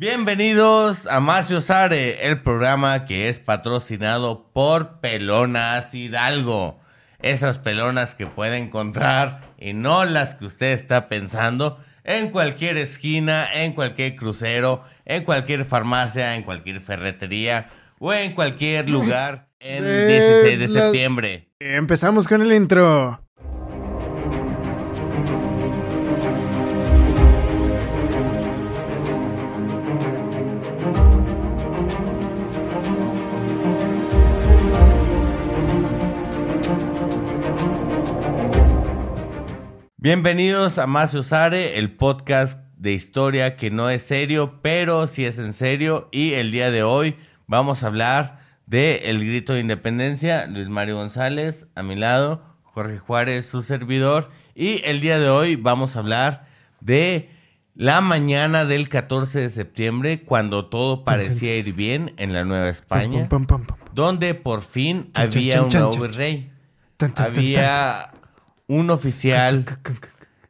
Bienvenidos a Macio Sare, el programa que es patrocinado por Pelonas Hidalgo. Esas pelonas que puede encontrar y no las que usted está pensando en cualquier esquina, en cualquier crucero, en cualquier farmacia, en cualquier ferretería o en cualquier lugar en Eh, 16 de septiembre. Empezamos con el intro. Bienvenidos a Más Usare, el podcast de historia que no es serio, pero sí es en serio. Y el día de hoy vamos a hablar de El Grito de Independencia, Luis Mario González, a mi lado, Jorge Juárez, su servidor. Y el día de hoy vamos a hablar de la mañana del 14 de septiembre, cuando todo parecía ir bien en la Nueva España, donde por fin había un nuevo tan, Había un oficial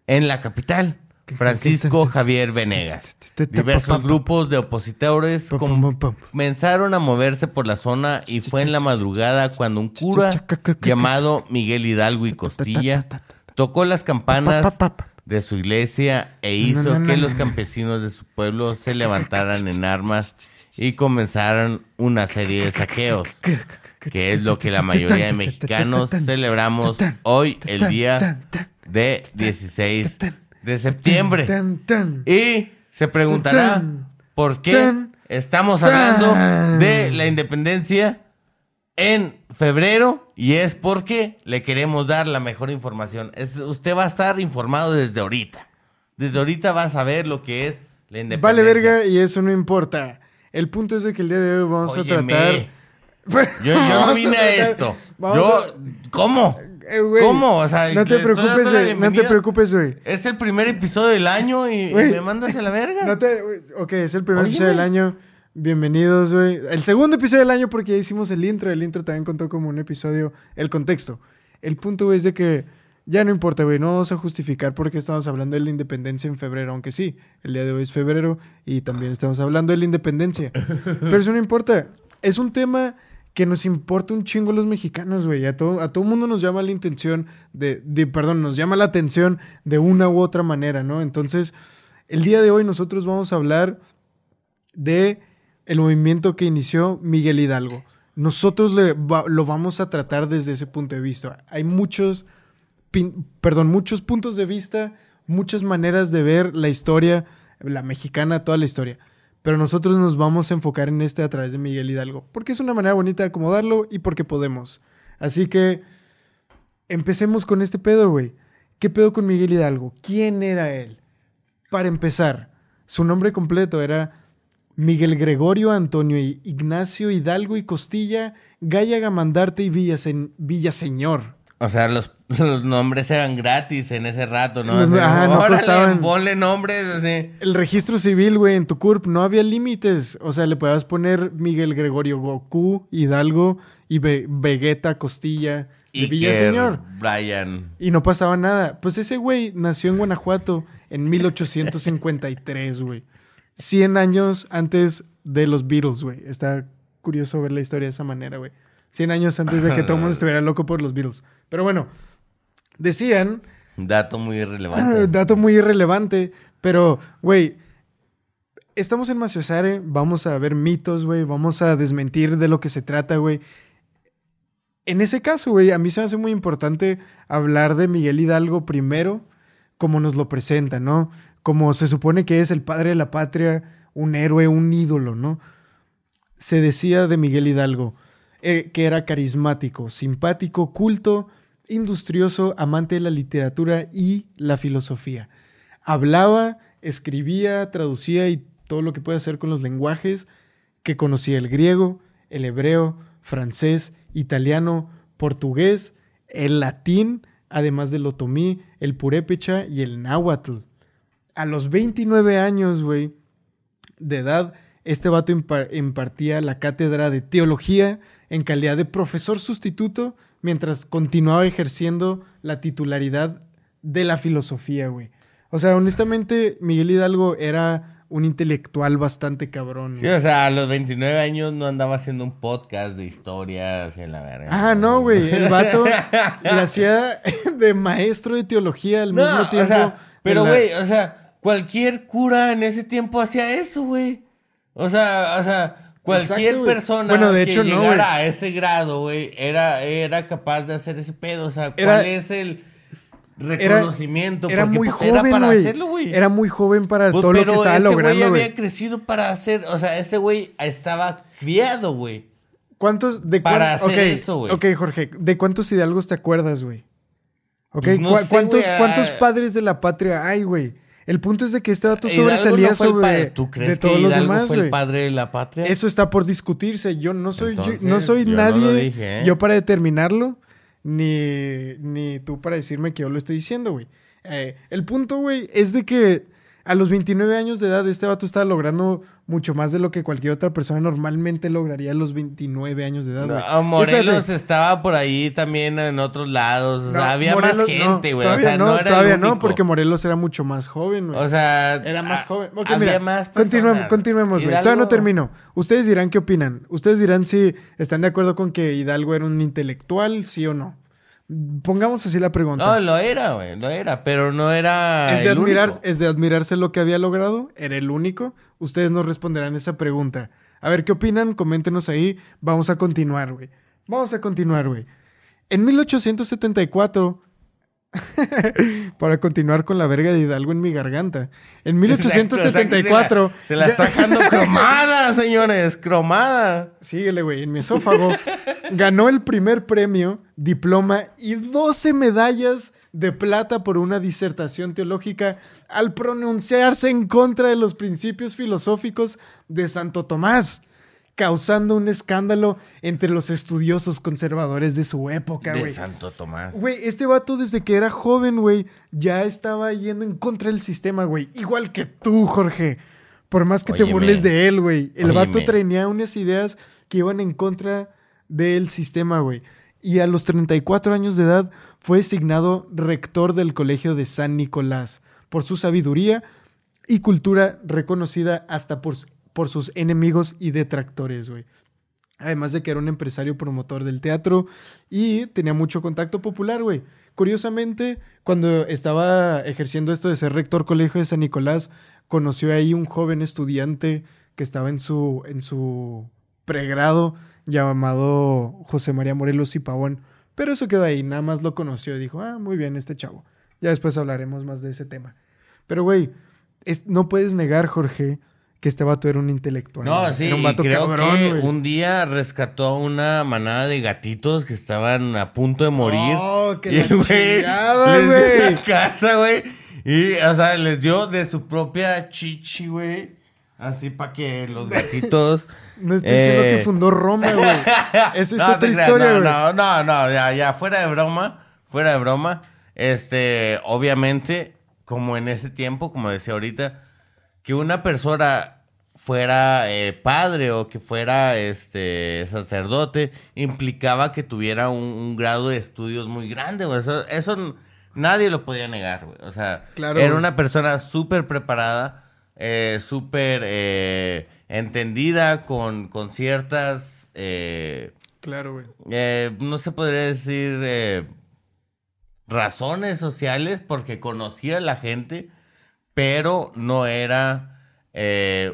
en la capital, Francisco Javier Venegas. Diversos grupos de opositores comenzaron a moverse por la zona y fue en la madrugada cuando un cura llamado Miguel Hidalgo y Costilla tocó las campanas Pa, pa, pa, pa. de su iglesia e hizo que los no. campesinos de su pueblo se levantaran en armas y comenzaran una serie de saqueos, que es lo que la mayoría de mexicanos celebramos hoy, el día de 16 de septiembre. Y se preguntará por qué estamos hablando de la independencia en febrero y es porque le queremos dar la mejor información. Es, usted va a estar informado desde ahorita. Desde ahorita va a saber lo que es la independencia. Vale, verga, y eso no importa. El punto es de que el día de hoy vamos Óyeme, a tratar. Yo, yo no vine a esto. Yo, ¿cómo? Eh, ¿Cómo? O sea, no te preocupes, güey. No te preocupes, güey. Es el primer episodio del año y, y me mandas a la verga. No te, ok, es el primer episodio del año. Bienvenidos, güey. El segundo episodio del año porque ya hicimos el intro. El intro también contó como un episodio. El contexto. El punto, güey, es de que ya no importa, güey. No vamos a justificar por qué estamos hablando de la independencia en febrero. Aunque sí, el día de hoy es febrero y también estamos hablando de la independencia. Pero eso no importa. Es un tema que nos importa un chingo los mexicanos, güey. A todo, a todo mundo nos llama la intención de, de, perdón, nos llama la atención de una u otra manera, ¿no? Entonces, el día de hoy nosotros vamos a hablar de el movimiento que inició Miguel Hidalgo. Nosotros lo vamos a tratar desde ese punto de vista. Hay muchos, pin- perdón, muchos puntos de vista, muchas maneras de ver la historia, la mexicana, toda la historia. Pero nosotros nos vamos a enfocar en este a través de Miguel Hidalgo, porque es una manera bonita de acomodarlo y porque podemos. Así que empecemos con este pedo, güey. ¿Qué pedo con Miguel Hidalgo? ¿Quién era él? Para empezar, su nombre completo era Miguel Gregorio Antonio Ignacio Hidalgo y Costilla, Gaya Mandarte y Villasen- Villaseñor. O sea, los, los nombres eran gratis en ese rato, ¿no? Los- ajá, no órale, costaban. Ponle nombres así. El registro civil, güey, en tu CURP no había límites. O sea, le podías poner Miguel Gregorio Goku, Hidalgo y Ve- Vegeta Costilla de Iker, Villaseñor. Brian. Y no pasaba nada. Pues ese güey nació en Guanajuato en 1853, güey. 100 años antes de los Beatles, güey. Está curioso ver la historia de esa manera, güey. 100 años antes de que todo el mundo estuviera loco por los Beatles. Pero bueno, decían, Dato muy ah, irrelevante. dato muy irrelevante, pero, güey, estamos en Maciosare, vamos a ver mitos, güey, vamos a desmentir de lo que se trata, güey. En ese caso, güey, a mí se me hace muy importante hablar de Miguel Hidalgo primero, como nos lo presenta, ¿no? Como se supone que es el padre de la patria, un héroe, un ídolo, ¿no? Se decía de Miguel Hidalgo eh, que era carismático, simpático, culto, industrioso, amante de la literatura y la filosofía. Hablaba, escribía, traducía y todo lo que puede hacer con los lenguajes, que conocía el griego, el hebreo, francés, italiano, portugués, el latín, además del otomí, el purépecha y el náhuatl. A los 29 años, güey, de edad, este vato impar- impartía la cátedra de teología en calidad de profesor sustituto mientras continuaba ejerciendo la titularidad de la filosofía, güey. O sea, honestamente, Miguel Hidalgo era un intelectual bastante cabrón. Sí, o sea, a los 29 años no andaba haciendo un podcast de historias en la verga. Ah, no, güey. El vato le hacía de maestro de teología al No, mismo o tiempo. sea, pero la- güey, o sea, cualquier cura en ese tiempo hacía eso, güey. O sea, o sea, cualquier Exacto, persona Bueno, de que hecho, llegara a ese grado, güey, era, era capaz de hacer ese pedo. O sea, Era- ¿cuál es el reconocimiento? Era Porque, muy pues, era joven, para güey. hacerlo, güey. Era muy joven para Pues, todo lo que pero estaba ese güey logrando, había crecido para hacer, o sea, ese güey estaba criado, güey. ¿Cuántos de Para hacer ok, eso, güey. Ok, Jorge, ¿de cuántos hidalgos te acuerdas, güey? Ok, Pues no ¿cu- sé, ¿cuántos, ah. padres de la patria hay, güey? El punto es de que este vato Hidalgo sobresalía no sobre padre. ¿Tú crees de todos que los demás, fue el padre de la patria? Eso está por discutirse. Yo no soy, yo- no Entonces, soy yo no nadie lo dije, ¿eh? yo para determinarlo, ni, ni tú para decirme que yo lo estoy diciendo, güey. Eh, el punto, güey, es de que a los 29 años de edad este vato estaba logrando mucho más de lo que cualquier otra persona normalmente lograría a los 29 años de edad, güey. No, Morelos Espérate. estaba por ahí también en otros lados. O sea, No, había Morelos- más gente, no, güey. o todavía sea, no, era el todavía no, único. porque Morelos era mucho más joven, güey. O sea, Era más ah, joven. Había mira, más continuemos, personas. continuemos, güey. Todavía no termino. Ustedes dirán qué opinan. Ustedes dirán si están de acuerdo con que Hidalgo era un intelectual, sí o no. Pongamos así la pregunta. No, lo era, güey, lo era, pero no era ¿Es de, el admirar, único. ¿Es de admirarse lo que había logrado? ¿Era el único? Ustedes nos responderán esa pregunta. A ver qué opinan, coméntenos ahí. Vamos a continuar, güey. Vamos a continuar, güey. En 1874, para continuar con la verga de Hidalgo en mi garganta. En 1874. Exacto, Se la, se la está dejando cromada, señores, cromada. Síguele, güey, en mi esófago. ganó el primer premio, diploma y 12 medallas de plata por una disertación teológica al pronunciarse en contra de los principios filosóficos de Santo Tomás, causando un escándalo entre los estudiosos conservadores de su época, De güey. Santo Tomás. Güey, este vato desde que era joven, güey, ya estaba yendo en contra del sistema, güey. Igual que tú, Jorge. Por más que te burles de él, güey. El vato Óyeme. traía unas ideas que iban en contra del sistema, güey. Y a los 34 años de edad fue designado rector del Colegio de San Nicolás por su sabiduría y cultura reconocida hasta por, por sus enemigos y detractores, güey. Además de que era un empresario promotor del teatro y tenía mucho contacto popular, güey. Curiosamente, cuando estaba ejerciendo esto de ser rector colegio de San Nicolás, conoció ahí un joven estudiante que estaba en su, en su pregrado llamado José María Morelos y Pavón. Pero eso quedó ahí, nada más lo conoció y dijo, ah, muy bien, este chavo. Ya después hablaremos más de ese tema. Pero, güey, no puedes negar, Jorge, que este vato era un intelectual. No, sí, Era un vato creo cabrón, que un día rescató una manada de gatitos que estaban a punto de morir. Oh, que y el güey les dio güey. una casa, güey. Y, o sea, les dio de su propia chichi, güey. Así para que los gatitos... No estoy diciendo Eh, que fundó Roma, güey. Eso es No, otra historia, güey. No, no, no, ya, ya, fuera de broma, fuera de broma. Este, obviamente, como en ese tiempo, como decía ahorita, que una persona fuera eh, padre o que fuera este sacerdote implicaba que tuviera un, un grado de estudios muy grande, güey. Eso, eso nadie lo podía negar, güey. O sea, Claro, era una persona súper preparada, eh, súper eh, entendida con, con ciertas... eh, Claro, güey. eh, no se podría decir razones sociales porque conocía a la gente, pero no era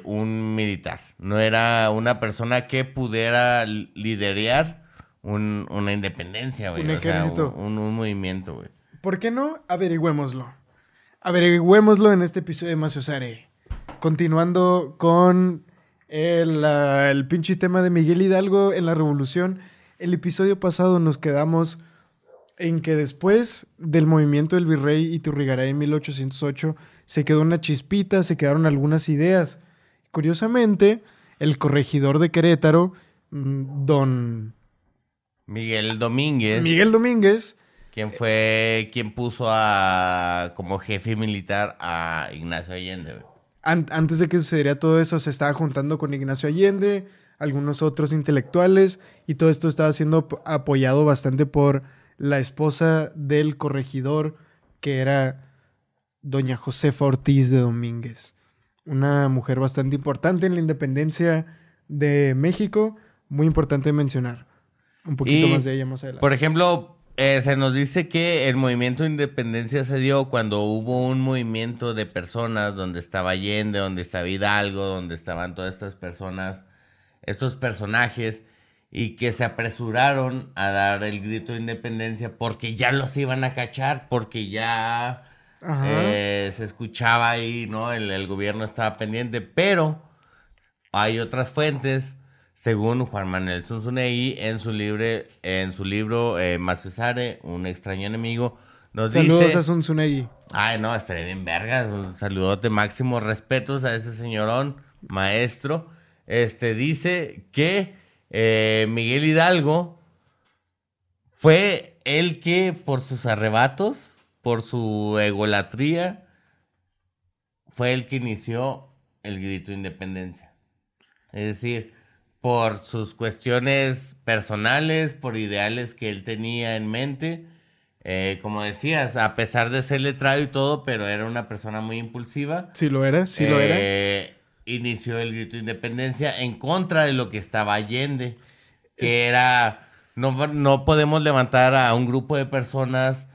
un militar, no era una persona que pudiera li- liderear un- una independencia, güey. Un o sea, ejército. un, un movimiento, güey. ¿Por qué no? Averigüémoslo. Averigüémoslo en este episodio de Maciosare. Continuando con el, el pinche tema de Miguel Hidalgo en la revolución. El episodio pasado nos quedamos en que después del movimiento del virrey Iturrigaray en 1808 se quedó una chispita, se quedaron algunas ideas. Curiosamente, el corregidor de Querétaro, mm, don Miguel Domínguez, Miguel Domínguez, quien fue quien puso a como jefe militar a Ignacio Allende, güey. An- antes de que sucediera todo eso, se estaba juntando con Ignacio Allende, algunos otros intelectuales, y todo esto estaba siendo ap- apoyado bastante por la esposa del corregidor, que era doña Josefa Ortiz de Domínguez. una mujer bastante importante en la independencia de México, muy importante mencionar. Un poquito Y, más de ella más adelante. Por ejemplo, eh, se nos dice que el movimiento de independencia se dio cuando hubo un movimiento de personas donde estaba Allende, donde estaba Hidalgo, donde estaban todas estas personas, estos personajes, y que se apresuraron a dar el grito de independencia porque ya los iban a cachar, porque ya eh, se escuchaba ahí, ¿no? El, el gobierno estaba pendiente, pero hay otras fuentes, según Juan Manuel Zunzunegui, en su, libre, en su libro eh, Maciosare, un extraño enemigo, nos Saludos dice... a Zunzunegui. Ay, no, estaría bien vergas. Un saludote máximo, respetos a ese señorón, maestro. Este dice que eh, Miguel Hidalgo fue el que, por sus arrebatos, por su egolatría, fue el que inició el grito de independencia. Es decir, por sus cuestiones personales, por ideales que él tenía en mente. Eh, como decías, a pesar de ser letrado y todo, pero era una persona muy impulsiva. Sí lo era, sí lo era. Eh, Inició el grito de independencia en contra de lo que estaba Allende, que era, no, no podemos levantar a un grupo de personas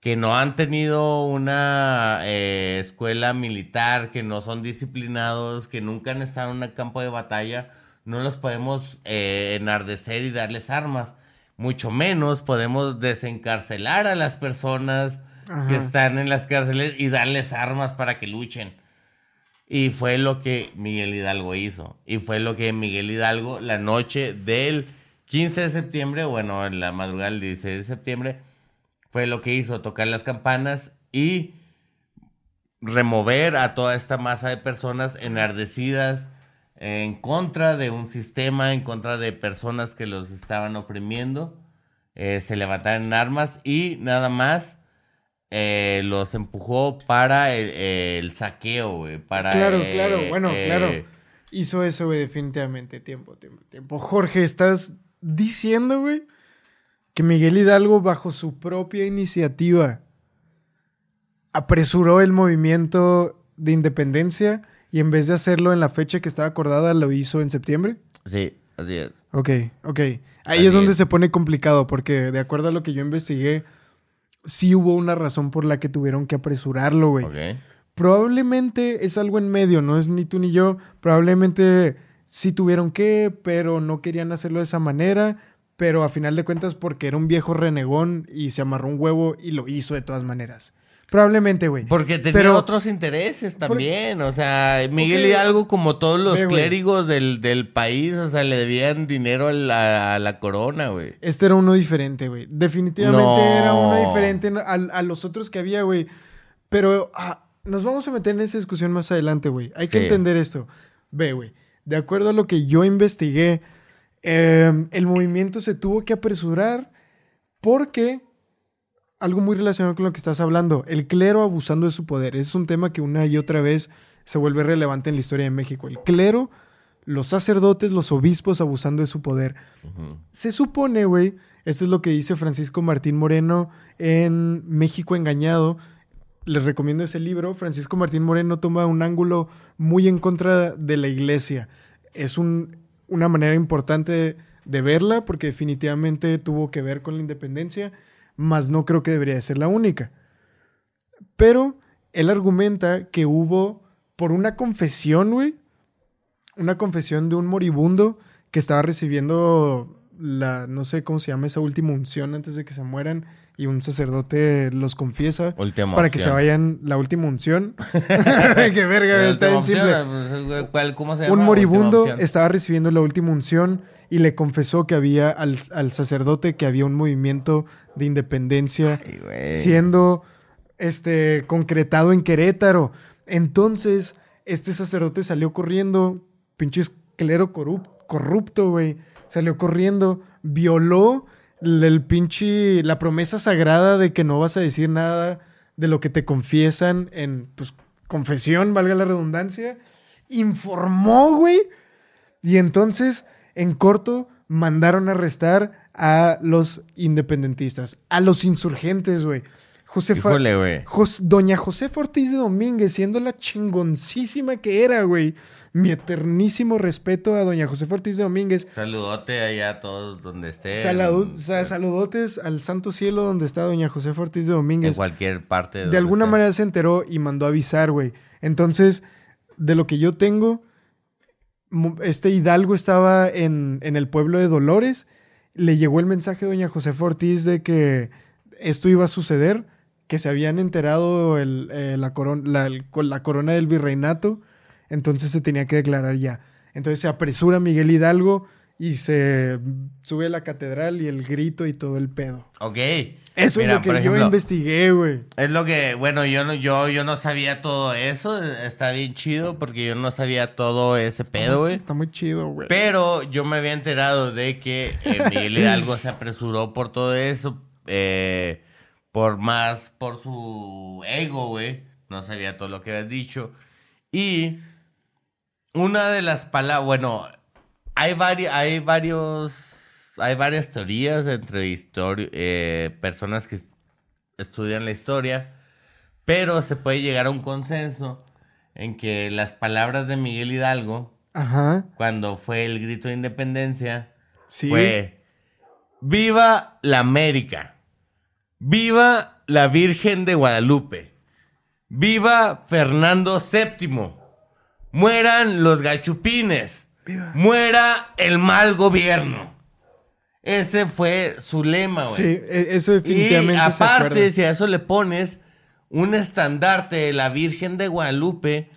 que no han tenido una eh, escuela militar, que no son disciplinados, que nunca han estado en un campo de batalla, no los podemos eh, enardecer y darles armas. Mucho menos podemos desencarcelar a las personas que están en las cárceles y darles armas para que luchen. Y fue lo que Miguel Hidalgo hizo. Y fue lo que Miguel Hidalgo, la noche del 15 de septiembre, bueno, en la madrugada del 16 de septiembre, fue lo que hizo, tocar las campanas y remover a toda esta masa de personas enardecidas en contra de un sistema, en contra de personas que los estaban oprimiendo. Eh, se levantaron en armas y nada más eh, los empujó para el, el saqueo, güey. Para, Claro, eh, claro, bueno, eh, claro. Hizo eso, güey, definitivamente. Tiempo, tiempo, tiempo. Jorge, estás diciendo, güey, que Miguel Hidalgo, bajo su propia iniciativa, apresuró el movimiento de independencia y en vez de hacerlo en la fecha que estaba acordada, lo hizo en septiembre. Sí, así es. Ok, ok. Ahí Así es donde es. se pone complicado, porque de acuerdo a lo que yo investigué, sí hubo una razón por la que tuvieron que apresurarlo, güey. Ok. Probablemente es algo en medio, no es ni tú ni yo. Probablemente sí tuvieron que, pero no querían hacerlo de esa manera. Pero a final de cuentas, porque era un viejo renegón y se amarró un huevo y lo hizo de todas maneras. Probablemente, güey. Porque tenía Pero- otros intereses también. O sea, Miguel Porque- Hidalgo, como todos los Ve, clérigos del, del país, o sea, le debían dinero a la, a la corona, güey. Este era uno diferente, güey. Definitivamente No. era uno diferente a, a los otros que había, güey. Pero ah, nos vamos a meter en esa discusión más adelante, güey. Hay que entender esto. Ve, güey. De acuerdo a lo que yo investigué, eh, el movimiento se tuvo que apresurar porque algo muy relacionado con lo que estás hablando, el clero abusando de su poder. Es un tema que una y otra vez se vuelve relevante en la historia de México. El clero, los sacerdotes, los obispos abusando de su poder. Se supone, güey, esto es lo que dice Francisco Martín Moreno en México Engañado. Les recomiendo ese libro. Francisco Martín Moreno toma un ángulo muy en contra de la iglesia. Es un- una manera importante de verla porque definitivamente tuvo que ver con la independencia, mas no creo que debería de ser la única. Pero él argumenta que hubo, por una confesión, güey, una confesión de un moribundo que estaba recibiendo la, no sé cómo se llama, esa última unción antes de que se mueran y un sacerdote los confiesa Última para que se vayan la última unción. Qué verga, está bien Última simple. opción, güey, ¿cuál- ¿Cómo se llama? Un moribundo estaba recibiendo la última unción y le confesó que había al, al sacerdote que había un movimiento de independencia Ay, siendo este concretado en Querétaro. Entonces, este sacerdote salió corriendo, pinche clero corrup- corrupto, güey. Salió corriendo, violó l- el pinche la promesa sagrada de que no vas a decir nada de lo que te confiesan en pues confesión, valga la redundancia. Informó, güey. Y entonces, en corto, mandaron a arrestar a los independentistas, a los insurgentes, güey. Josefa, Híjole, güey. Jos- Doña Josefa Ortiz de Domínguez, siendo la chingoncísima que era, güey. Mi eternísimo respeto a Doña Josefa Ortiz de Domínguez. Saludote allá a todos donde estén. Saladu- sa- saludotes al santo cielo donde está Doña Josefa Ortiz de En Domínguez. cualquier parte. De donde alguna manera se enteró y mandó a avisar, güey. Entonces, de lo que yo tengo, este Hidalgo estaba en, en el pueblo de Dolores. Le llegó el mensaje a doña Josefa Ortiz de que esto iba a suceder, que se habían enterado eh, la, la corona del virreinato, entonces se tenía que declarar ya. Entonces se apresura Miguel Hidalgo y se sube a la catedral y el grito y todo el pedo. Ok. Eso Mira, es lo que yo investigué, güey. Es lo que, bueno, yo no, yo, yo no sabía todo eso. Está bien chido porque yo no sabía todo ese pedo, güey. Está muy chido, güey. Pero yo me había enterado de que Miguel Hidalgo se apresuró por todo eso. eh, por más, por su ego, güey. No sabía todo lo que habías dicho. Y una de las palabras, bueno, hay, vari- hay varios, hay varias teorías entre histori- eh, personas que es- estudian la historia, pero se puede llegar a un consenso en que las palabras de Miguel Hidalgo, Ajá. cuando fue el grito de independencia, Sí. fue ¡Viva la América! ¡Viva la Virgen de Guadalupe! ¡Viva Fernando VII! ¡Mueran los gachupines! ¡Muera el mal gobierno! Ese fue su lema, güey. Sí, e- eso Y definitivamente se aparte, si a eso le pones un estandarte de la Virgen de Guadalupe,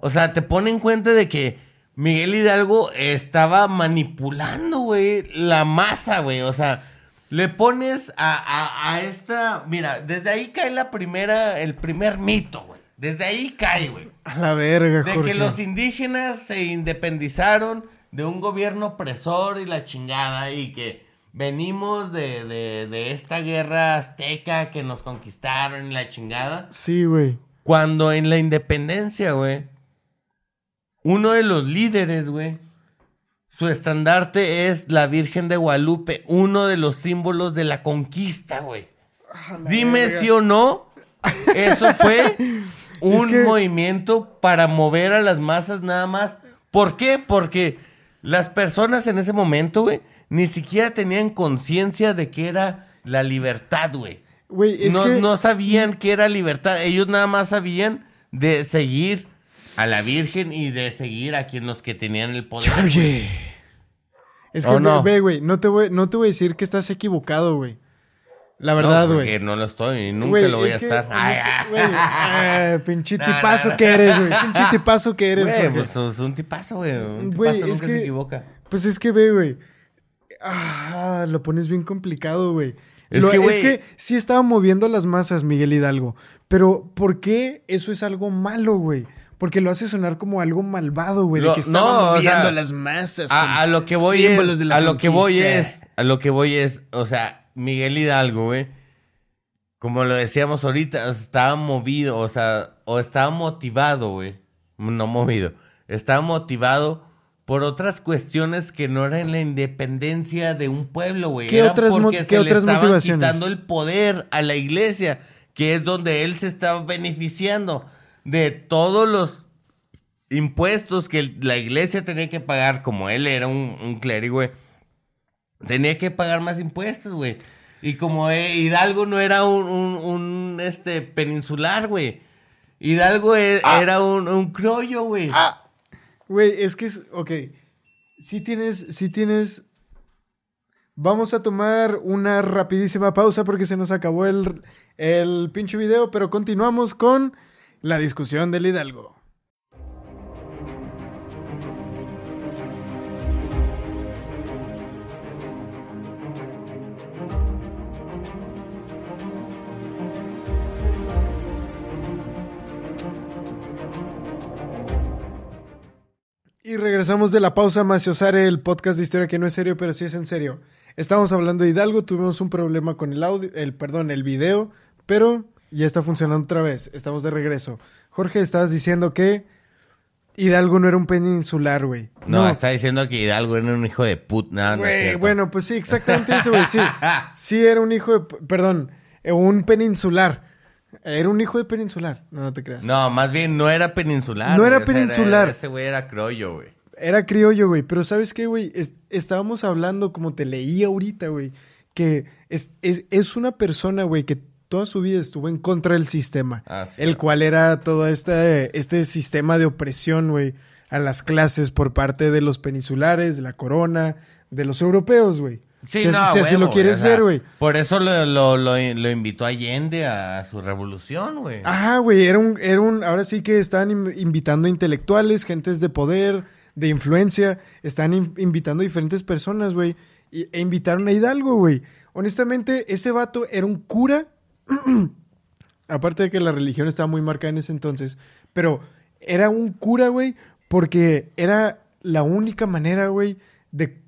o sea, te pone en cuenta de que Miguel Hidalgo estaba manipulando, güey, la masa, güey. O sea, le pones a, a- a esta. Mira, desde ahí cae la primera, el primer mito, güey. Desde ahí cae, güey. A la verga, De Jorge. que los indígenas se independizaron de un gobierno opresor y la chingada y que venimos de, de- de esta guerra azteca que nos conquistaron y la chingada. Sí, güey. Cuando en la independencia, güey, uno de los líderes, güey, su estandarte es la Virgen de Guadalupe, uno de los símbolos de la conquista, güey. Dime si o no, eso fue un que- movimiento para mover a las masas nada más. ¿Por qué? Porque las personas en ese momento, güey, ni siquiera tenían conciencia de que era la libertad, güey. No, que... no sabían que era libertad. Ellos nada más sabían de seguir a la Virgen y de seguir a quien los que tenían el poder. Oye. Es que, ¿O ve- no? ve, güey, no te, voy, no te voy a decir que estás equivocado, güey. La verdad, No, güey. porque no lo estoy y nunca lo voy es a que, estar. Ay, honesta- güey, eh, pinche No, no, tipazo no. que eres, güey. Pinche tipazo que eres, Güey, pues es un tipazo, güey. Un tipazo nunca que- se equivoca. Pues es que ve, güey. Ah, lo pones bien complicado, güey. Es Lo- que, güey- es que sí estaba moviendo las masas, Miguel Hidalgo. Pero, ¿por qué eso es algo malo, güey? Porque lo hace sonar como algo malvado, güey. De que estaba no, o moviendo sea, las masas. A, a lo que voy es, de la a lo que voy es, a lo que voy es, o sea, Miguel Hidalgo, güey, como lo decíamos ahorita, estaba movido, o sea, o estaba motivado, güey, no movido, estaba motivado por otras cuestiones que no eran la independencia de un pueblo, güey. ¿Qué Era otras porque qué se le otras estaban motivaciones? quitando el poder a la iglesia, que es donde él se estaba beneficiando de todos los impuestos que la iglesia tenía que pagar, como él era un, un clérigo, güey, tenía que pagar más impuestos, güey. Y como eh, Hidalgo no era un, un- un, este, peninsular, güey. Hidalgo e- Ah. era un, un criollo, güey. Güey, es que es. Ok. Si tienes. Si tienes. Vamos a tomar una rapidísima pausa porque se nos acabó el, el pinche video, pero continuamos con la discusión del Hidalgo. Y regresamos de la pausa, Maciosare, el podcast de historia que no es serio, pero sí es en serio. Estamos hablando de Hidalgo, tuvimos un problema con el audio, el, perdón, el video, pero ya está funcionando otra vez. Estamos de regreso. Jorge, estabas diciendo que Hidalgo no era un peninsular, güey. no, está diciendo que Hidalgo era un hijo de no es Güey, bueno, pues sí, exactamente eso, güey, sí. Sí era un hijo de... Perdón, un peninsular. Era un hijo de peninsular. No, no te creas. No, más bien no era peninsular. No era güey, peninsular. ese güey era criollo, güey. Era criollo, güey. Pero ¿sabes qué, güey? Es- estábamos hablando, como te leí ahorita, güey, que es, es, es una persona, güey, que toda su vida estuvo en contra del sistema. Ah, sí. el cual era todo este, este sistema de opresión, güey, a las clases por parte de los peninsulares, de la corona, de los europeos, güey. Sí, si, no, si lo quieres güey, o sea, ver, güey. Por eso lo, lo, lo, lo invitó Allende a su revolución, güey. Ajá, güey, era un, era un, ahora sí que estaban in- invitando intelectuales, gentes de poder, de influencia, están in- invitando a diferentes personas, güey, e invitaron a Hidalgo, güey. Honestamente, ese vato era un cura, aparte de que la religión estaba muy marcada en ese entonces, pero era un cura, güey, porque era la única manera, güey, de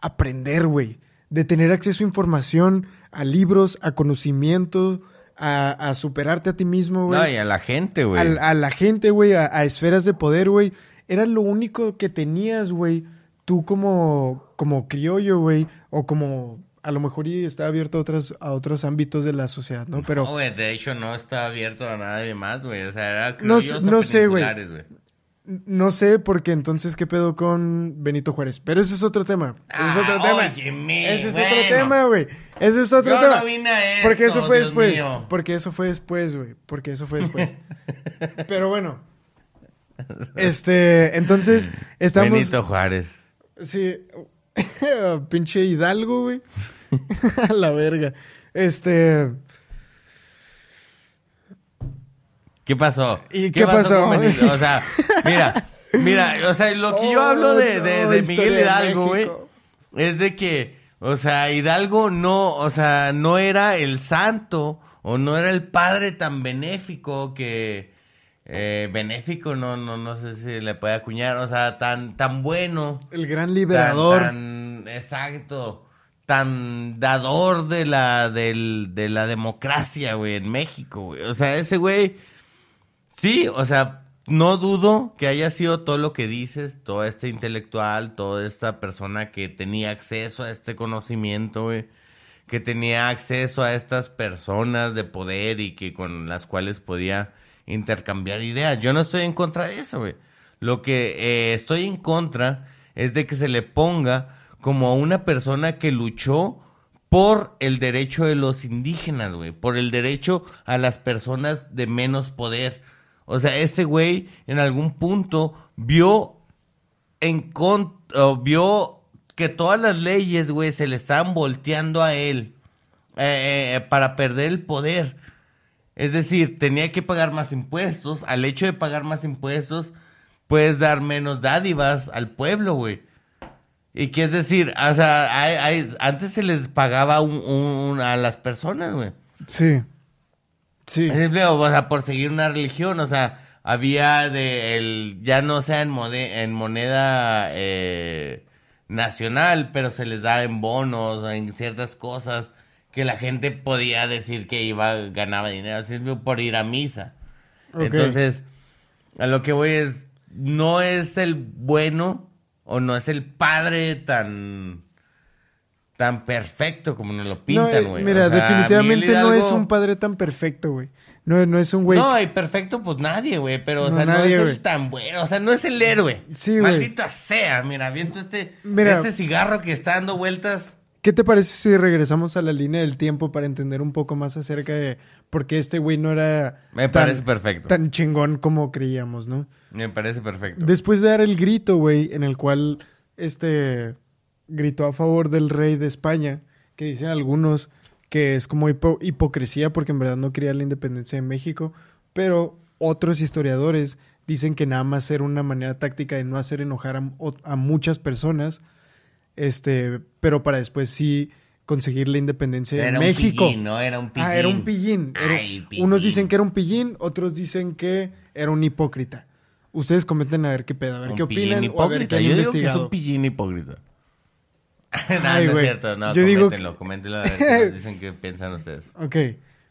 aprender, güey. De tener acceso a información, a libros, a conocimiento, a, a superarte a ti mismo, güey. No, y a la gente, güey. A, la gente, güey, a, a esferas de poder, güey. Era lo único que tenías, güey. Tú como, como criollo, güey. O como, a lo mejor y está abierto a, otras, a otros ámbitos de la sociedad, ¿no? Pero No, güey, de hecho no está abierto a nada de más, güey. O sea, era No no sé, güey. No sé porque entonces qué pedo con Benito Juárez. Pero ese es otro tema. Ese es otro Ah, tema. óyeme, ese es bueno. otro tema, güey. Ese es otro Yo tema. no vine a esto, Porque eso fue Dios después. mío. Porque eso fue después, güey. Porque eso fue después. Pero bueno. Este, entonces, estamos. Benito Juárez. Sí. Pinche Hidalgo, güey. A la verga. Este. ¿Qué pasó? ¿Y qué pasó? con Benito? O sea, mira, mira, o sea, lo que yo Oh, hablo de, de- no, de Miguel Hidalgo, güey, es de que, o sea, Hidalgo no, o sea, no era el santo o no era el padre tan benéfico que, eh, benéfico, no, no, no sé si le puede acuñar, o sea, tan, tan bueno. El gran liberador. Tan, tan- exacto. Tan dador de la, del- de la democracia, güey, en México, güey. O sea, ese güey, sí, o sea, no dudo que haya sido todo lo que dices, todo este intelectual, toda esta persona que tenía acceso a este conocimiento. Que tenía acceso a estas personas de poder y que con las cuales podía intercambiar ideas. Yo no estoy en contra de eso, güey. Lo que eh, estoy en contra es de que se le ponga como a una persona que luchó por el derecho de los indígenas, güey, por el derecho a las personas de menos poder. O sea, ese güey en algún punto vio en con- o vio que todas las leyes, güey, se le estaban volteando a él eh, eh, para perder el poder. Es decir, tenía que pagar más impuestos. Al hecho de pagar más impuestos, puedes dar menos dádivas al pueblo, güey. Y que es decir, o sea, hay- hay- antes se les pagaba a las personas, güey. Sí. Sí. Por ejemplo, o sea, por seguir una religión, o sea, había de el, ya no sea en, mode- en moneda eh, nacional, pero se les da en bonos en ciertas cosas que la gente podía decir que iba, ganaba dinero, así por ir a misa. Entonces, a lo que voy es, no es el bueno o no es el padre tan tan perfecto como nos lo No, eh, pintan, güey. mira, O sea, definitivamente no es un padre tan perfecto, güey. No, no es un güey. no, y perfecto, pues nadie, güey. Pero, o No, sea, nadie, no es el tan bueno. O sea, no es el héroe. Sí, güey. Maldita sea, mira, viento este, Mira. este cigarro que está dando vueltas. ¿Qué te parece si regresamos a la línea del tiempo para entender un poco más acerca de por qué este güey no era Me tan- parece perfecto. tan chingón como creíamos, ¿no? Me parece perfecto. Después de dar el grito, güey, en el cual este gritó a favor del rey de España, que dicen algunos que es como hipo- hipocresía porque en verdad no quería la independencia de México, pero otros historiadores dicen que nada más era una manera táctica de no hacer enojar a, muchas personas, este, pero para después sí conseguir la independencia de México. un pillín, ¿no? Era un pillín. Ah, era un pillín. Era- Ay, pillín. Unos dicen que era un pillín, otros dicen que era un hipócrita. Ustedes comenten a ver qué pedo, a ver Un qué opinan o a ver qué Yo digo que es un pillín hipócrita. no, Ay, no es cierto. No, Yo digo coméntenlo, coméntenlo a ver qué nos dicen qué piensan ustedes. Ok,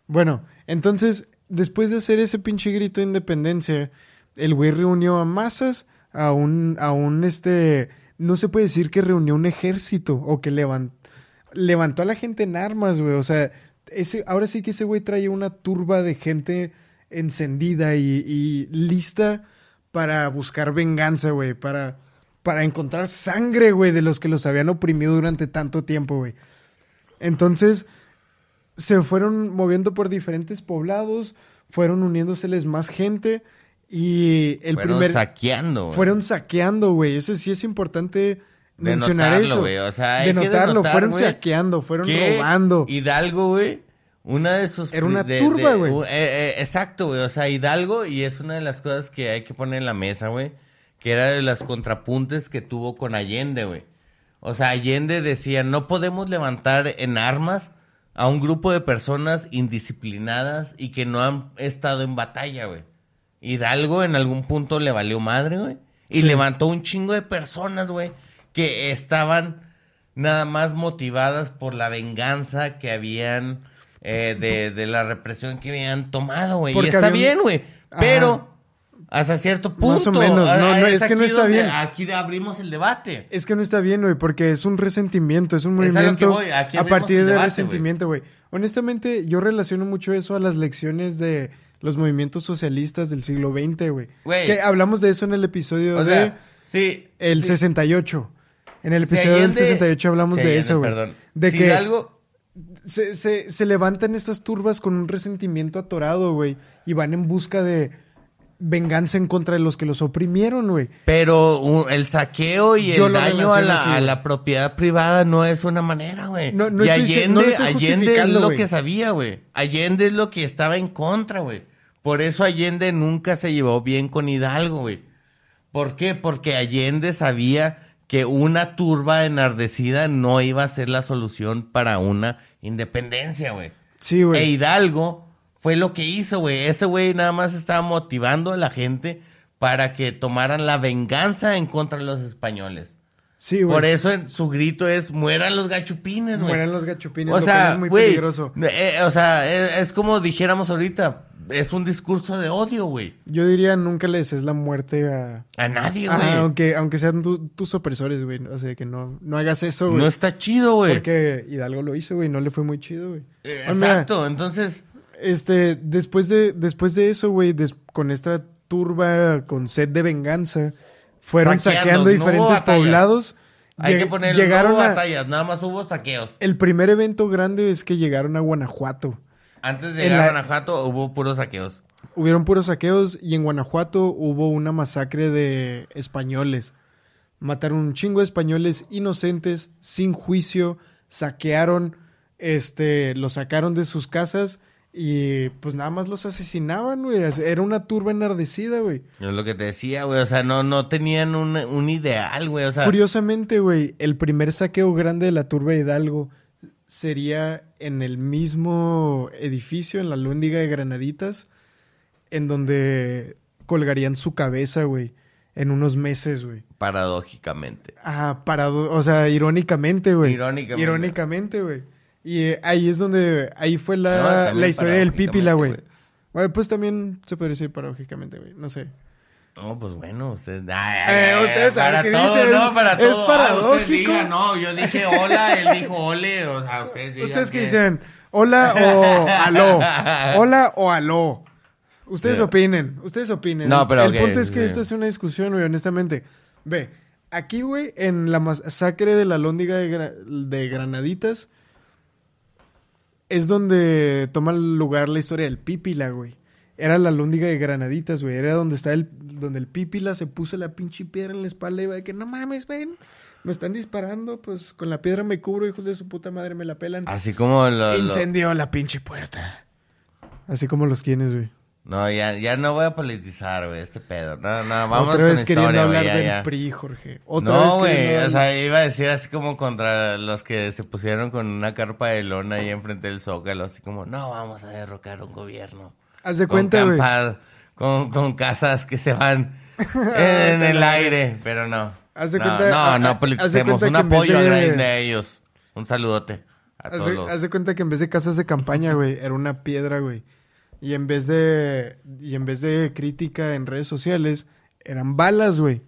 bueno, entonces, después de hacer ese pinche grito de independencia, el güey reunió a masas, a un, a un, este, no se puede decir que reunió un ejército o que levantó, levantó a la gente en armas, güey, o sea, ese, ahora sí que ese güey trae una turba de gente encendida y, y lista para buscar venganza, güey, para, para encontrar sangre, güey, de los que los habían oprimido durante tanto tiempo, güey. Entonces, se fueron moviendo por diferentes poblados, fueron uniéndoseles más gente y el fueron primer... saqueando. güey. Fueron saqueando, güey. Eso sí es importante mencionar Denotarlo, eso. güey, o sea, hay que denotar, fueron saqueando, fueron robando. Hidalgo, güey, una de sus... Era una de- turba, güey. eh, eh, exacto, güey, o sea, Hidalgo, y es una de las cosas que hay que poner en la mesa, güey, que era de las contrapuntes que tuvo con Allende, güey. O sea, Allende decía, no podemos levantar en armas a un grupo de personas indisciplinadas y que no han estado en batalla, güey. Hidalgo en algún punto le valió madre, güey. Y Sí. levantó un chingo de personas, güey, que estaban nada más motivadas por la venganza que habían eh, de, de la represión que habían tomado, güey. Y está había bien, güey. Pero hasta cierto punto. Más o menos. ah, No, no, es que no está bien. Aquí abrimos el debate. Es que no está bien, güey, porque es un resentimiento, es un Es a movimiento aquí a partir el de debate, resentimiento, güey. Honestamente, yo relaciono mucho eso a las lecciones de los movimientos socialistas del siglo XX, güey. Que hablamos de eso en el episodio O de sea, sí. el sí. 68. En el episodio Allende- del 68 hablamos de Allende, eso, güey. Perdón. De Si que Hidalgo, se, se, se levantan estas turbas con un resentimiento atorado, güey, y van en busca de venganza en contra de los que los oprimieron, güey. Pero uh, el saqueo y Yo el daño a la, a propiedad privada no es una manera, güey. No- no y estoy Allende, no lo estoy Allende es lo que sabía, güey. Allende es lo que estaba en contra, güey. Por eso Allende nunca se llevó bien con Hidalgo, güey. ¿Por qué? Porque Allende sabía que una turba enardecida no iba a ser la solución para una independencia, güey. Sí, E güey. Hidalgo fue lo que hizo, güey. Ese güey nada más estaba motivando a la gente para que tomaran la venganza en contra de los españoles. Sí, güey. Por eso en- su grito es mueran los gachupines, güey. Mueran los gachupines, O lo sea, cual es muy peligroso. eh, o sea, es, es como dijéramos ahorita, es un discurso de odio, güey. Yo diría nunca le desees la muerte a... A nadie, güey. aunque, aunque sean tu- tus opresores, güey. O sea, que no, no hagas eso, güey. no está chido, güey. Porque Hidalgo lo hizo, güey. No le fue muy chido, güey. Eh, mira, Exacto, entonces, Este, después de, después de eso, güey, des- con esta turba con sed de venganza, fueron Saqueando, diferentes poblados. hay que poner llegaron no a- batallas, nada más hubo saqueos. El primer evento grande es que llegaron a Guanajuato. Antes de llegar la- a Guanajuato hubo puros saqueos. Hubieron puros saqueos y en Guanajuato hubo una masacre de españoles. Mataron un chingo de españoles inocentes, sin juicio, saquearon, este, los sacaron de sus casas y pues nada más los asesinaban, güey. Era una turba enardecida, güey. Es lo que te decía, güey. O sea, no, no tenían un, un ideal, güey. O sea, Curiosamente, güey, el primer saqueo grande de la turba de Hidalgo sería en el mismo edificio, en la Lúndiga de Granaditas, en donde colgarían su cabeza, güey, en unos meses, güey. paradójicamente. Ah, parado, o sea, irónicamente, güey. Irónicamente. Irónicamente, güey. Y eh, ahí es donde, ahí fue la, la historia del Pípila, güey. Güey, pues también se puede decir paradójicamente, güey, no sé. No, pues bueno, ustedes. ay, Eh, ustedes saben para qué todo, dicen, no, es- para es todo. Ah, ustedes paradójico. digan, no, yo dije hola, él dijo ole, o sea, ustedes digan. ¿Ustedes qué dicen? ¿Hola o aló? ¿Hola o aló? Ustedes opinen, ustedes opinen. No, pero El punto es que esta es una discusión, güey, honestamente. Ve, aquí, güey, en la masacre de la lóndiga de, Gra- de Granaditas, es donde toma lugar la historia del Pípila, güey. Era la lóndiga de Granaditas, güey. Era donde está el, donde el Pípila se puso la pinche piedra en la espalda y iba de que no mames, ven. Me están disparando, pues con la piedra me cubro, hijos de su puta madre, me la pelan. Así como lo- Incendió la pinche puerta. Así como los quienes, güey. No, ya, ya no voy a politizar, güey, este pedo. No, no, vamos Otra vez con queriendo historia, hablar del ya. PRI, Jorge. Otra No, güey, o sea, iba a decir así como contra los que se pusieron con una carpa de lona ahí enfrente del Zócalo, así como, no, vamos a derrocar un gobierno. Haz de cuenta, güey. Con, con casas que se van en el aire, pero no. Haz de no, cuenta- no, a- no politicemos. Un apoyo de- grande a ellos. Un saludote a Haz de, los... haz de cuenta que en vez de casas de campaña, güey, era una piedra, güey. Y en vez de y en vez de crítica en redes sociales, eran balas, güey.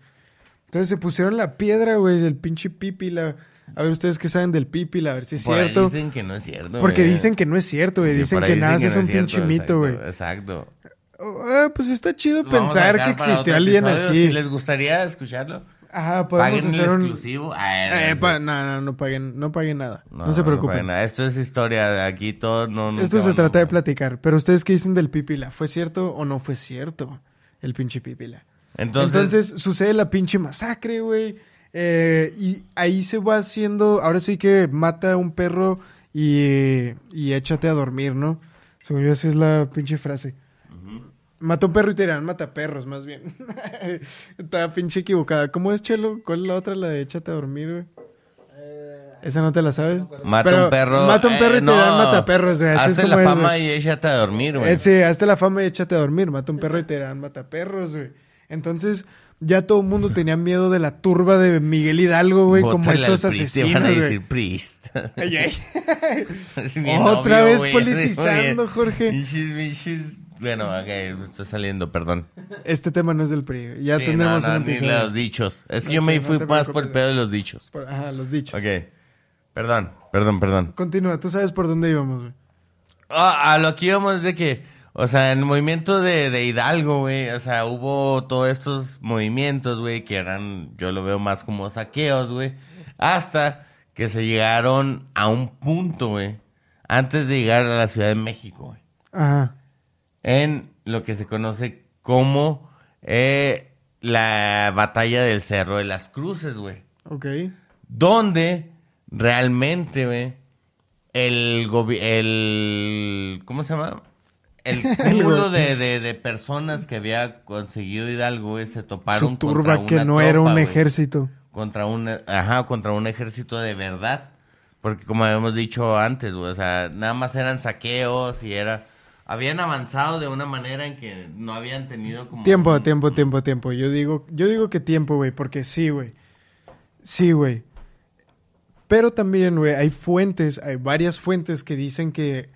Entonces se pusieron la piedra, güey, del pinche pípila A ver, ustedes qué saben del Pipila, a ver si es Por ahí cierto. dicen que no es cierto. Porque güey. dicen que no es cierto, güey. Dicen que nada, dicen es no un cierto, pinche mito, güey. Exacto. Ah, pues está chido vamos pensar que existió alguien episodio. así. Si les gustaría escucharlo, Ajá, podemos hacer un... exclusivo. Ah, no, Eh, no, pa- no, no, no paguen, no paguen nada. No, se preocupen. Esto es historia. Aquí todo no. Esto se trata de platicar. Pero ustedes qué dicen del Pipila? ¿Fue cierto o no fue cierto el pinche Pipila? Entonces, Entonces, sucede la pinche masacre, güey. Eh, y ahí se va haciendo. Ahora sí que mata a un perro y, y échate a dormir, ¿no? Según yo, esa es la pinche frase. Mata a un perro y te dirán, mata perros, más bien. Está pinche equivocada. ¿Cómo es, Chelo? ¿Cuál es la otra, la de échate a dormir, güey? ¿Esa no te la sabes? mata Pero un perro. Mata un perro eh, y te dan no. mata perros, güey. Así es Hazte como la es, fama güey. y échate a dormir, güey. Eh, sí, hazte la fama y échate a dormir. Mata un perro y te dan mata perros, güey. Entonces, ya todo el mundo tenía miedo de la turba de Miguel Hidalgo, güey, como estos Priest, te van a asesinos, decir priest. Ay, ay. Es bien Otra obvio, vez politizando. Jorge. Bueno, ok, estoy saliendo, perdón. Este tema no es del PRI. Ya Sí, tendremos no, no, un ni los dichos. Es que No yo me fui más por el pedo de los dichos. Por- Ajá, los dichos. Ok. Perdón, perdón, perdón. Continúa, tú sabes por dónde íbamos, güey. Ah, a lo que íbamos es de que, o sea, en el movimiento de, de Hidalgo, güey, o sea, hubo todos estos movimientos, güey, que eran, yo lo veo más como saqueos, güey, hasta que se llegaron a un punto, güey, antes de llegar a la Ciudad de México, güey, Ajá. En lo que se conoce como eh, la batalla del Cerro de las Cruces, güey Ok. donde realmente, güey, el, el ¿cómo se llama? El cúmulo de, de, de personas que había conseguido Hidalgo, güey, se toparon Su turba contra que una no era un ejército. Contra un, ajá, contra un ejército de verdad. Porque como habíamos dicho antes, güey, o sea, nada más eran saqueos y era... Habían avanzado de una manera en que no habían tenido como... Tiempo, un- tiempo, tiempo, tiempo. Yo digo, yo digo que tiempo, güey, porque sí, güey. Sí, güey. Pero también, güey, hay fuentes, hay varias fuentes que dicen que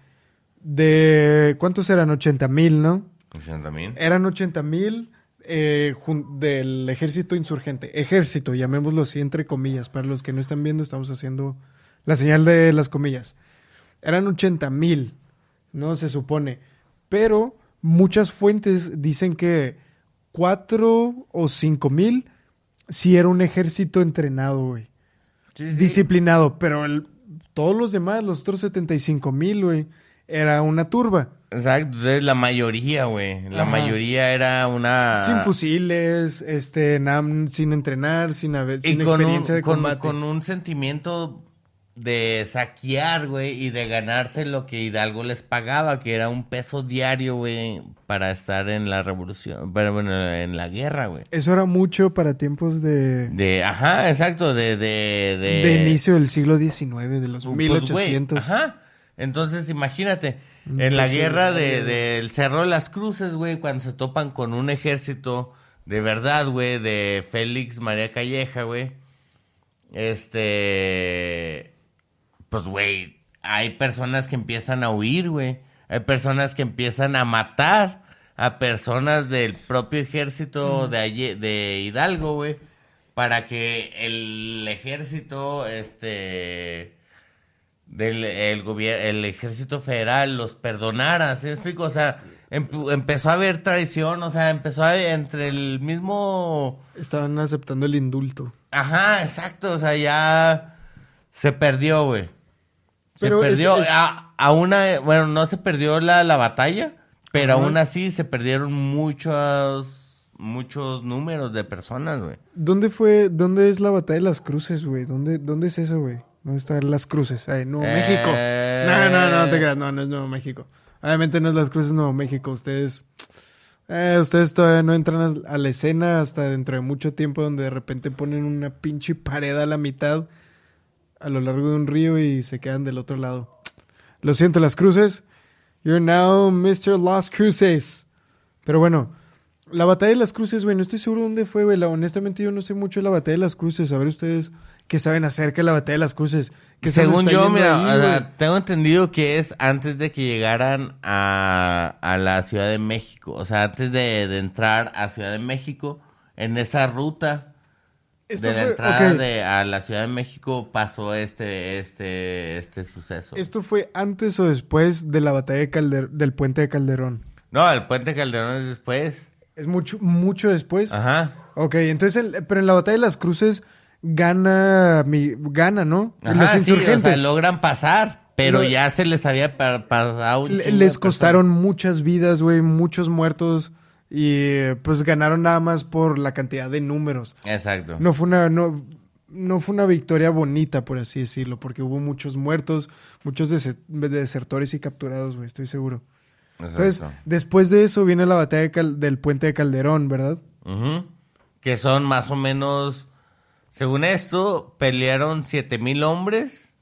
de... ¿Cuántos eran? 80 mil, ¿no? Escuchan también. Eran 80 mil eh, del ejército insurgente. Ejército, llamémoslo así entre comillas. Para los que no están viendo, estamos haciendo la señal de las comillas. Eran 80 mil, ¿no? Se supone. Pero muchas fuentes dicen que 4 o 5 mil sí era un ejército entrenado, güey. Sí, sí. Disciplinado. Pero el- todos los demás, los otros 75 mil, güey, era una turba. Exacto, entonces la mayoría, güey. La Ajá. mayoría era una. Sin fusiles, este, nam- sin entrenar, sin, haber, sin experiencia un, de con, combate. con un sentimiento de saquear, güey, y de ganarse lo que Hidalgo les pagaba, que era un peso diario, güey, para estar en la revolución, pero bueno, en la guerra, güey. Eso era mucho para tiempos de, De, ajá, exacto, de, de, de... de inicio del siglo XIX, de los Pues, 1800. güey, ajá. Entonces, imagínate, Un en la guerra de, diario. del Cerro de las Cruces, güey, cuando se topan con un ejército de verdad, güey, de Félix María Calleja, güey. Este. Pues, güey, hay personas que empiezan a huir, güey. Hay personas que empiezan a matar a personas del propio ejército de, Aye- de Hidalgo, güey. Para que el ejército, este del el gobierno el ejército federal los perdonara, ¿sí me explico? O sea, empe- empezó a haber traición, o sea, empezó a entre el mismo Estaban aceptando el indulto. ajá, exacto, o sea, ya se perdió, güey. Se Pero es- perdió es- a, a una, bueno, no se perdió la, la batalla, pero Ajá. aún así se perdieron muchos muchos números de personas, güey. ¿Dónde fue, dónde es la batalla de las cruces, güey? ¿Dónde, ¿Dónde es eso, güey? ¿Dónde están las cruces? Ay, Nuevo Eh. México. No, no, no, no te creas. No, no es Nuevo México. Obviamente no es las cruces Nuevo México. Ustedes, eh, ustedes todavía no entran a, a la escena hasta dentro de mucho tiempo donde de repente ponen una pinche pared a la mitad a lo largo de un río y se quedan del otro lado. Lo siento, las cruces. You're now Mr. Las Cruces. Pero bueno, la batalla de las cruces, güey, no estoy seguro dónde fue, güey. Honestamente, yo no sé mucho de la batalla de las cruces. A ver ustedes qué saben acerca de la batalla de las cruces. ¿Qué se nos Según yo, mira, ahí, o sea, güey? tengo entendido que es antes de que llegaran a, a la Ciudad de México. O sea, antes de, de entrar a Ciudad de México, en esa ruta Esto de la fue- entrada de, a la Ciudad de México pasó este, este, este suceso. ¿Esto fue antes o después de la batalla de Calder- del puente de Calderón? No, el puente Calderón es después. Es mucho, mucho después. Ajá. Ok, entonces, el- pero en la batalla de las cruces gana, mi, gana, ¿no? Ajá, Los sí, o insurgentes. sea, logran pasar, pero ya se les había pa- pasado les de costaron muchas vidas, güey, muchos muertos y pues ganaron nada más por la cantidad de números. Exacto. No fue una no, no fue una victoria bonita, por así decirlo, porque hubo muchos muertos, muchos dese- desertores y capturados, güey, estoy seguro. Entonces, después de eso viene la batalla de Cal- del puente de Calderón, ¿verdad? Ujú. Que son más o menos, según esto, pelearon siete mil hombres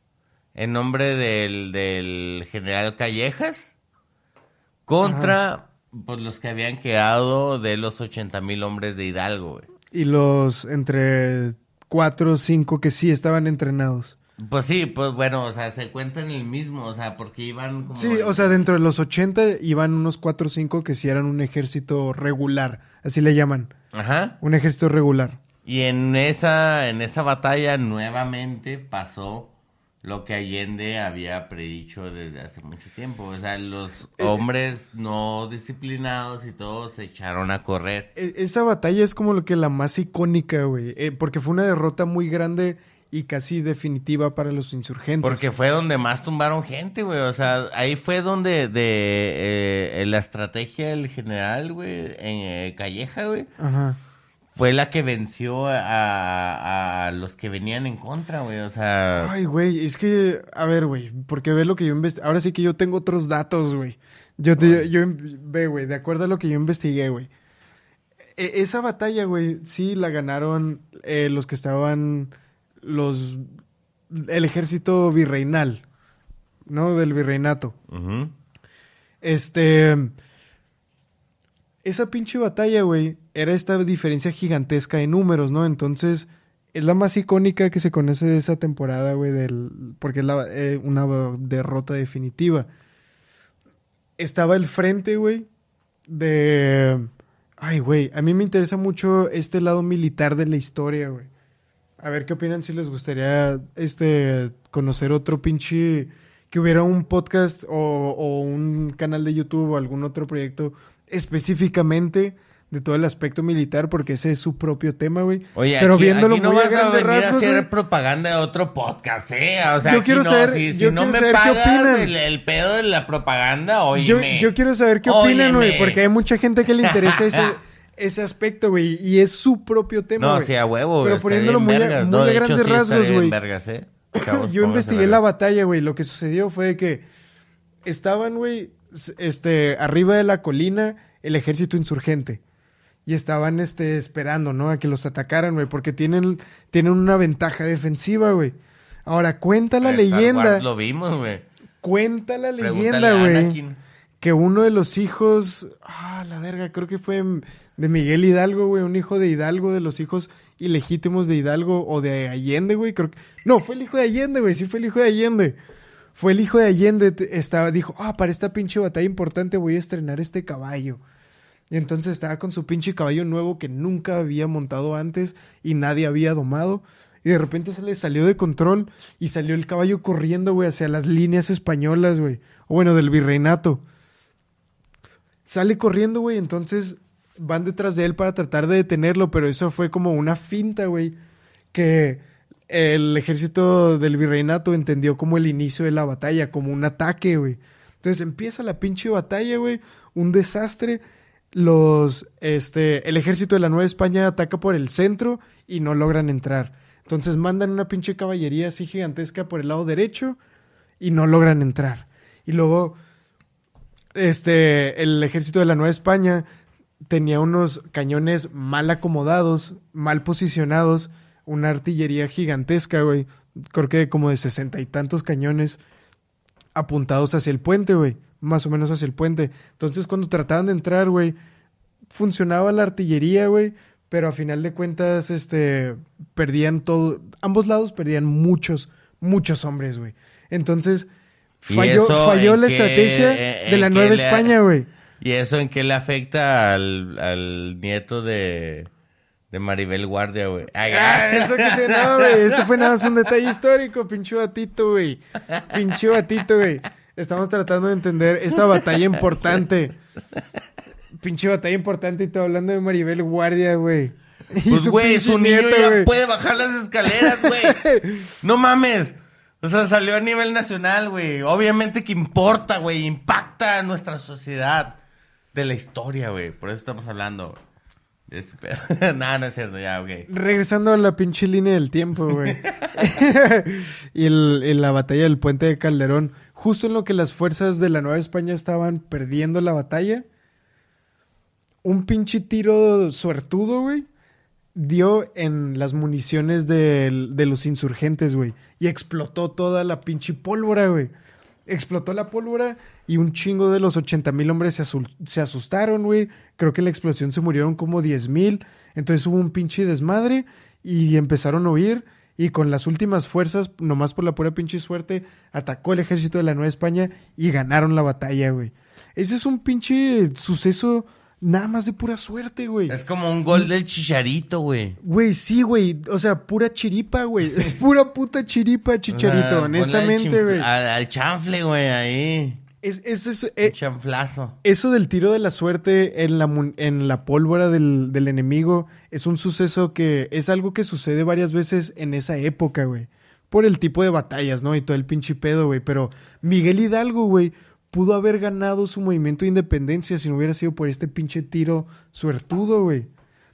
en nombre del, del general Callejas contra pues, los que habían quedado de los 80 mil hombres de Hidalgo. güey. Y los entre cuatro o cinco que sí estaban entrenados. Pues sí, pues bueno, o sea, se cuentan el mismo, o sea, porque iban como... Sí, o sea, dentro de los 80 iban unos cuatro o cinco que sí eran un ejército regular, así le llaman, Ajá. un ejército regular. Y en esa, en esa batalla nuevamente pasó lo que Allende había predicho desde hace mucho tiempo. O sea, los Eh, hombres no disciplinados y todos se echaron a correr. E- Esa batalla es como lo que la más icónica, güey, eh, porque fue una derrota muy grande y casi definitiva para los insurgentes. Porque fue donde más tumbaron gente, güey. O sea, ahí fue donde de eh, la estrategia del general, güey, en eh, Calleja, güey, Ajá. Fue la que venció a, a los que venían en contra, güey. O sea, Ay, güey, es que, a ver, güey, porque ve lo que yo investigué. Ahora sí que yo tengo otros datos, güey. Yo, te, yo, ve, güey, de acuerdo a lo que yo investigué, güey. E- esa batalla, güey, sí la ganaron eh, los que estaban, los, el ejército virreinal, ¿no? Del virreinato. Este. Esa pinche batalla, güey, era esta diferencia gigantesca de números, ¿no? Entonces, es la más icónica que se conoce de esa temporada, güey, porque es la, eh, una derrota definitiva. Estaba el frente, güey, de... Ay, güey, a mí me interesa mucho este lado militar de la historia, güey. A ver qué opinan si les gustaría este conocer otro pinche que hubiera un podcast o un canal de YouTube o algún otro proyecto específicamente de todo el aspecto militar porque ese es su propio tema, güey. Oye, Pero aquí, viéndolo aquí no muy a vas a venir a rasgos, hacer güey. propaganda de otro podcast, ¿eh? O sea, Yo quiero no, saber- si, si yo no quiero me pagas opinan. el, el pedo de la propaganda, Yo, oíme. yo quiero saber qué opinan, güey, porque hay mucha gente que le interesa ese, ese aspecto, güey, y es su propio tema, No, güey. sí, a huevo, Pero poniéndolo muy a- muy No, a de hecho, grandes sí rasgos, güey. vergas, ¿eh? Chavos, Yo investigué la batalla, güey. Lo que sucedió fue que estaban, güey, este, arriba de la colina el ejército insurgente. Y estaban, este, esperando, ¿no? A que los atacaran, güey. Porque tienen, tienen una ventaja defensiva, güey. Ahora, cuenta la leyenda. Lo vimos, güey. Cuenta la leyenda, güey. Que uno de los hijos. Ah, la verga, creo que fue de Miguel Hidalgo, güey. Un hijo de Hidalgo, de los hijos ilegítimos de Hidalgo o de Allende, güey. Creo que. No, fue el hijo de Allende, güey. Sí, fue el hijo de Allende. Fue el hijo de Allende. Estaba, dijo, ah, para esta pinche batalla importante voy a estrenar este caballo. Y entonces estaba con su pinche caballo nuevo que nunca había montado antes y nadie había domado. Y de repente se le salió de control y salió el caballo corriendo, güey, hacia las líneas españolas, güey. O bueno, del virreinato. Sale corriendo, güey, entonces van detrás de él para tratar de detenerlo, pero eso fue como una finta, güey, que el ejército del virreinato entendió como el inicio de la batalla, como un ataque, güey. Entonces empieza la pinche batalla, güey, un desastre. Los, este, el ejército de la Nueva España ataca por el centro y no logran entrar. Entonces mandan una pinche caballería así gigantesca por el lado derecho y no logran entrar. Y luego, este, el ejército de la Nueva España tenía unos cañones mal acomodados, mal posicionados, una artillería gigantesca, güey. Creo que como de sesenta y tantos cañones apuntados hacia el puente, güey. Más o menos hacia el puente. Entonces, cuando trataban de entrar, güey, funcionaba la artillería, güey. Pero a final de cuentas, este, perdían todo. Ambos lados perdían muchos, muchos hombres, güey. Entonces, ¿Y falló, falló en la qué- estrategia en de la Nueva le- España, güey. ¿Y eso en qué le afecta al, al nieto de, De Maribel Guardia, güey. Ah, eso que te... No, güey. Eso fue nada más un detalle histórico, pinche batito, güey. Pinche batito, güey. Estamos tratando de entender esta batalla importante. Pinche batalla importante y todo hablando de Maribel Guardia, güey. Y Pues, güey, su niño nieto, ya puede bajar las escaleras, güey. no mames. O sea, salió a nivel nacional, güey. Obviamente que importa, güey. Impacta a nuestra sociedad de la historia, güey. Por eso estamos hablando. de este pedo. no, no es cierto, ya, ok. Regresando a la pinche línea del tiempo, güey. y el- en la batalla del puente de Calderón, justo en lo que las fuerzas de la Nueva España estaban perdiendo la batalla, un pinche tiro suertudo, güey, dio en las municiones del- de, los insurgentes, güey. Y explotó toda la pinche pólvora, güey. Explotó la pólvora y un chingo de los 80 mil hombres se, se asustaron, güey. Creo que en la explosión se murieron como 10 mil. Entonces hubo un pinche desmadre y empezaron a huir. Y con las últimas fuerzas, nomás por la pura pinche suerte, atacó el ejército de la Nueva España y ganaron la batalla, güey. Ese es un pinche suceso nada más de pura suerte, güey. Es como un gol del chicharito, güey. Güey, sí, güey. O sea, pura chiripa, güey. Es pura puta chiripa, chicharito. Honestamente, güey. Al, al chanfle, güey, ahí. Es, es, es- Un eh, chanflazo. eso del tiro de la suerte en la, en la pólvora del, del enemigo es un suceso que es algo que sucede varias veces en esa época, güey. Por el tipo de batallas, ¿no? Y todo el pinche pedo, güey. Pero Miguel Hidalgo, güey, pudo haber ganado su movimiento de independencia si no hubiera sido por este pinche tiro suertudo, güey.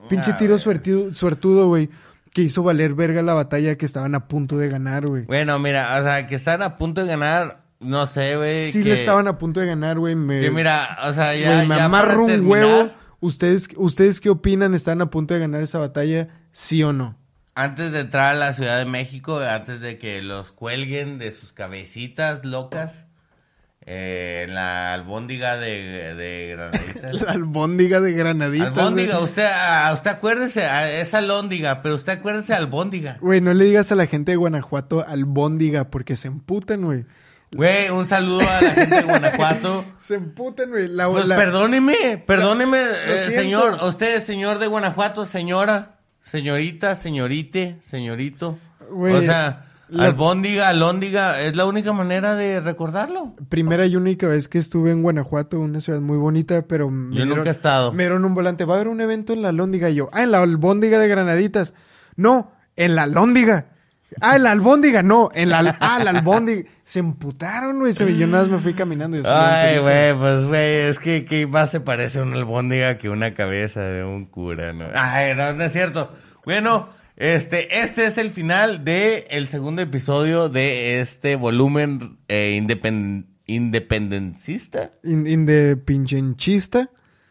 Pinche Ah, tiro güey. suertudo, suertudo, güey. Que hizo valer verga la batalla que estaban a punto de ganar, güey. Bueno, mira, o sea, que están a punto de ganar, no sé, güey. Sí que, le estaban a punto de ganar, güey. Me, Que mira, o sea, ya. Me ya amarro un terminar, huevo. ¿Ustedes, ¿Ustedes qué opinan? ¿Están a punto de ganar esa batalla? ¿Sí o no? Antes de entrar a la Ciudad de México, antes de que los cuelguen de sus cabecitas locas, eh, en la albóndiga de, de Granaditas. La albóndiga de granaditas. albóndiga, güey. usted, ah, usted acuérdese, ah, es albóndiga, pero usted acuérdese albóndiga. Güey, no le digas a la gente de Guanajuato albóndiga porque se emputan, güey. Güey, un saludo a la gente de Guanajuato. Se emputan, güey. La, Pues la- perdóneme, perdóneme, eh, señor, a usted, señor de Guanajuato, señora, señorita, señorite, señorito. Güey, o sea, la- albóndiga, alóndiga, es la única manera de recordarlo. Primera y única vez que estuve en Guanajuato, una ciudad muy bonita, pero me Yo nunca he estado. Me dieron un volante. Va a haber un evento en la Lóndiga y yo. Ah, en la albóndiga de Granaditas. No, en la Lóndiga. Ah, en la albóndiga, no, en la, ah, la albóndiga. Se emputaron, güey. Yo nada más me fui caminando. y Ay, güey, pues, güey, es que, que más se parece a una albóndiga que una cabeza de un cura, ¿no? Ay, no, no es cierto. Bueno, este, este es el final de el segundo episodio de este volumen eh, independ- independencista. In,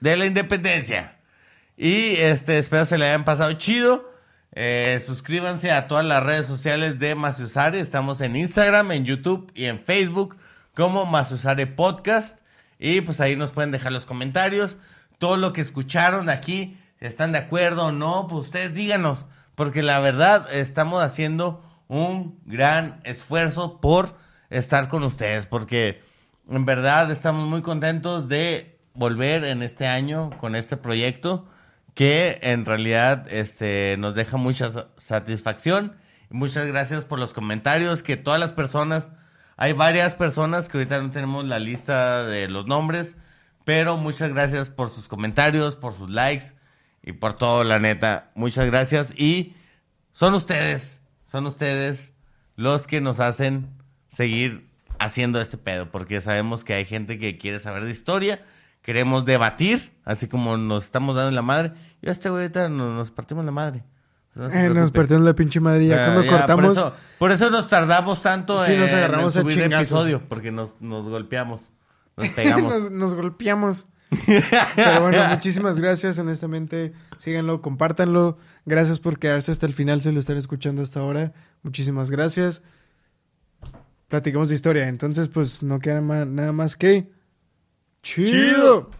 de la independencia. Y este, espero se le hayan pasado chido. Eh, suscríbanse a todas las redes sociales de Maciusare. Estamos en Instagram, en YouTube y en Facebook como Maciusare Podcast. Y pues ahí nos pueden dejar los comentarios. Todo lo que escucharon aquí, ¿están de acuerdo o no? Pues ustedes díganos. Porque la verdad, estamos haciendo un gran esfuerzo por estar con ustedes. Porque en verdad estamos muy contentos de volver en este año con este proyecto que en realidad este, nos deja mucha sa- satisfacción. Muchas gracias por los comentarios, que todas las personas, hay varias personas que ahorita no tenemos la lista de los nombres, pero muchas gracias por sus comentarios, por sus likes y por todo, la neta. Muchas gracias y son ustedes, son ustedes los que nos hacen seguir haciendo este pedo, porque sabemos que hay gente que quiere saber de historia, queremos debatir, así como nos estamos dando la madre. Yo a este güey ahorita nos, nos partimos la madre. No Eh, nos partimos la pinche madre. Ya cuando cortamos. Por eso, por eso nos tardamos tanto Sí, en, nos agarramos en subir chingazos. episodio, porque nos, nos golpeamos, nos pegamos. nos, nos golpeamos. Pero bueno, muchísimas gracias. Honestamente, síganlo, compártanlo. Gracias por quedarse hasta el final si lo están escuchando hasta ahora. Muchísimas gracias. Platicamos de historia. Entonces, pues no queda nada más que. ¡Chido!